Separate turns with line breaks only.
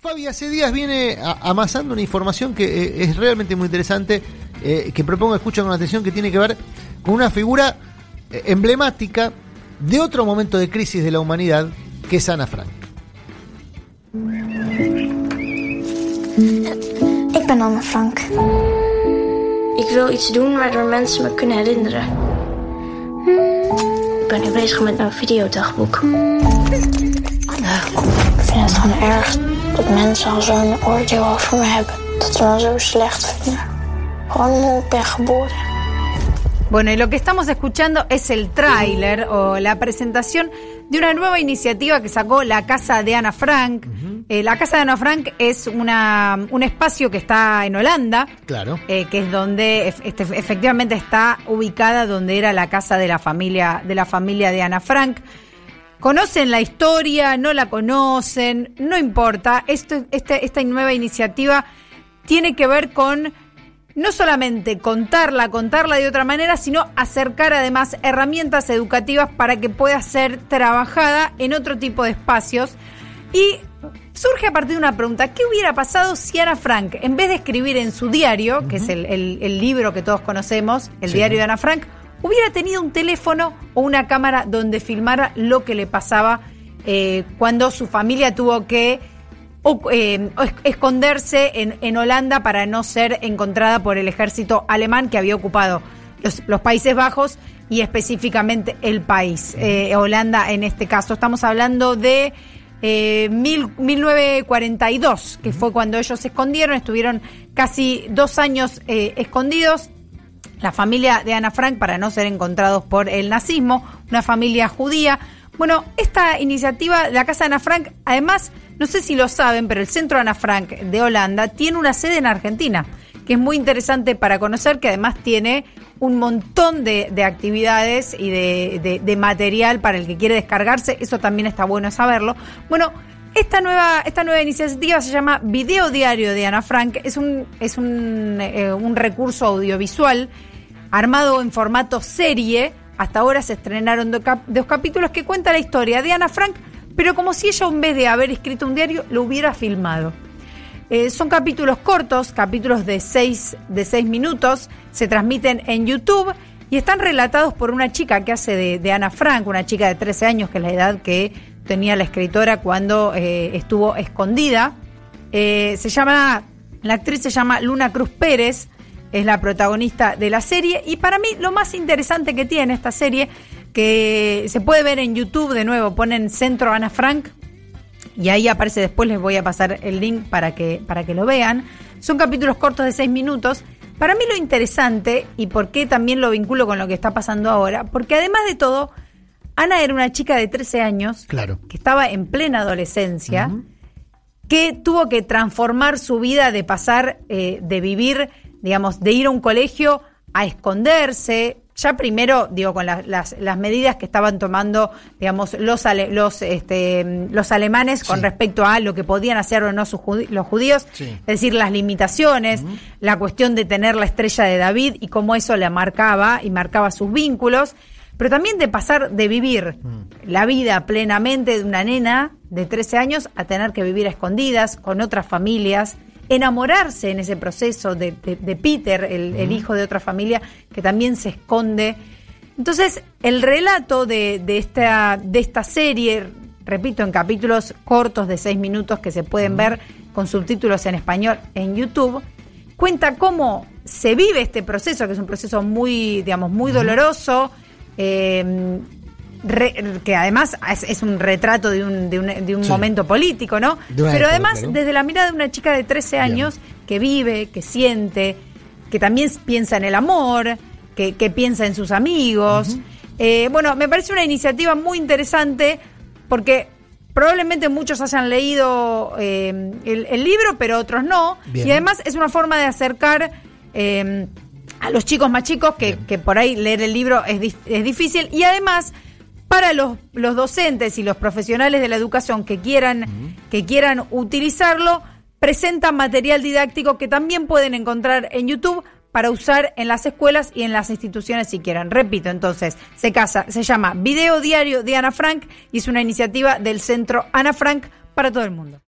Fabi hace días viene amasando una información que eh, es realmente muy interesante, eh, que propongo escuchar con atención, que tiene que ver con una figura eh, emblemática de otro momento de crisis de la humanidad, que es Ana Frank.
Ik ben Anne Frank. Ik wil iets doen waardoor mensen me kunnen herinneren. Ik ben nu bezig met een videodagboek. Anne, ik vind het gewoon erg dat mensen al zo'n oordeel over me hebben. Dat ze me zo slecht vinden. Gewoon hoe ik ben geboren.
Bueno, y lo que estamos escuchando es el tráiler o la presentación de una nueva iniciativa que sacó la Casa de Ana Frank. Eh, la Casa de Ana Frank es una, un espacio que está en Holanda.
Claro.
Eh, que es donde este, efectivamente está ubicada donde era la casa de la familia de la familia de Ana Frank. Conocen la historia, no la conocen, no importa. Esto, este, esta nueva iniciativa tiene que ver con no solamente contarla, contarla de otra manera, sino acercar además herramientas educativas para que pueda ser trabajada en otro tipo de espacios. Y surge a partir de una pregunta, ¿qué hubiera pasado si Ana Frank, en vez de escribir en su diario, que es el, libro que todos conocemos, el diario de Ana Frank, hubiera tenido un teléfono o una cámara donde filmara lo que le pasaba eh, cuando su familia tuvo que eh, esconderse en, Holanda para no ser encontrada por el ejército alemán que había ocupado los, Países Bajos y específicamente el país, eh, Holanda en este caso. Estamos hablando de 1942, eh, que fue cuando ellos se escondieron, estuvieron casi dos años escondidos. La familia de Ana Frank, para no ser encontrados por el nazismo, una familia judía. Bueno, esta iniciativa de la Casa de Ana Frank, además, no sé si lo saben, pero el Centro Ana Frank de Holanda tiene una sede en Argentina, que es muy interesante para conocer, que además tiene un montón de, actividades y de, material para el que quiere descargarse. Eso también está bueno saberlo. Bueno, esta nueva, esta nueva iniciativa se llama Video Diario de Ana Frank. Es un, es un, eh, un recurso audiovisual armado en formato serie. Hasta ahora se estrenaron dos capítulos que cuenta la historia de Ana Frank pero como si ella en vez de haber escrito un diario lo hubiera filmado. Eh, son capítulos cortos, capítulos de seis, de seis minutos, se transmiten en YouTube y están relatados por una chica que hace de, Ana Frank, una chica de 13 años, que es la edad que tenía la escritora cuando eh, estuvo escondida. Eh, se llama, la actriz se llama Luna Cruz Pérez, es la protagonista de la serie y para mí lo más interesante que tiene esta serie que se puede ver en YouTube de nuevo, ponen Centro Ana Frank y ahí aparece después, les voy a pasar el link para que, para que lo vean. Son capítulos cortos de seis minutos. Para mí lo interesante, y por qué también lo vinculo con lo que está pasando ahora, porque además de todo, Ana era una chica de 13 años,
claro.
que estaba en plena adolescencia, que tuvo que transformar su vida de pasar, eh, de vivir, digamos, de ir a un colegio a esconderse, ya primero, digo, con las, las, medidas que estaban tomando, digamos, los, los, este, los alemanes con respecto a lo que podían hacer o no sus los judíos, es decir, las limitaciones, la cuestión de tener la estrella de David y cómo eso le marcaba y marcaba sus vínculos, pero también de pasar de vivir la vida plenamente de una nena de 13 años a tener que vivir a escondidas con otras familias enamorarse en ese proceso de, Peter, el, hijo de otra familia, que también se esconde. Entonces, el relato de, esta, de esta serie, repito, en capítulos cortos de seis minutos que se pueden ver con subtítulos en español en YouTube, cuenta cómo se vive este proceso, que es un proceso muy, digamos, muy doloroso, eh, que además es, un retrato de un, de un, de un momento político, ¿no? Pero además desde la mirada de una chica de 13 años que vive, que siente, que también piensa en el amor, que, piensa en sus amigos. Eh, bueno, me parece una iniciativa muy interesante porque probablemente muchos hayan leído eh, el, libro, pero otros no. Y además es una forma de acercar... Eh, a los chicos más chicos, que, que, por ahí leer el libro es, es difícil, y además para los, los docentes y los profesionales de la educación que quieran, que quieran utilizarlo, presentan material didáctico que también pueden encontrar en YouTube para usar en las escuelas y en las instituciones si quieran. Repito, entonces, se casa, se llama Video Diario de Ana Frank y es una iniciativa del Centro Ana Frank para todo el mundo.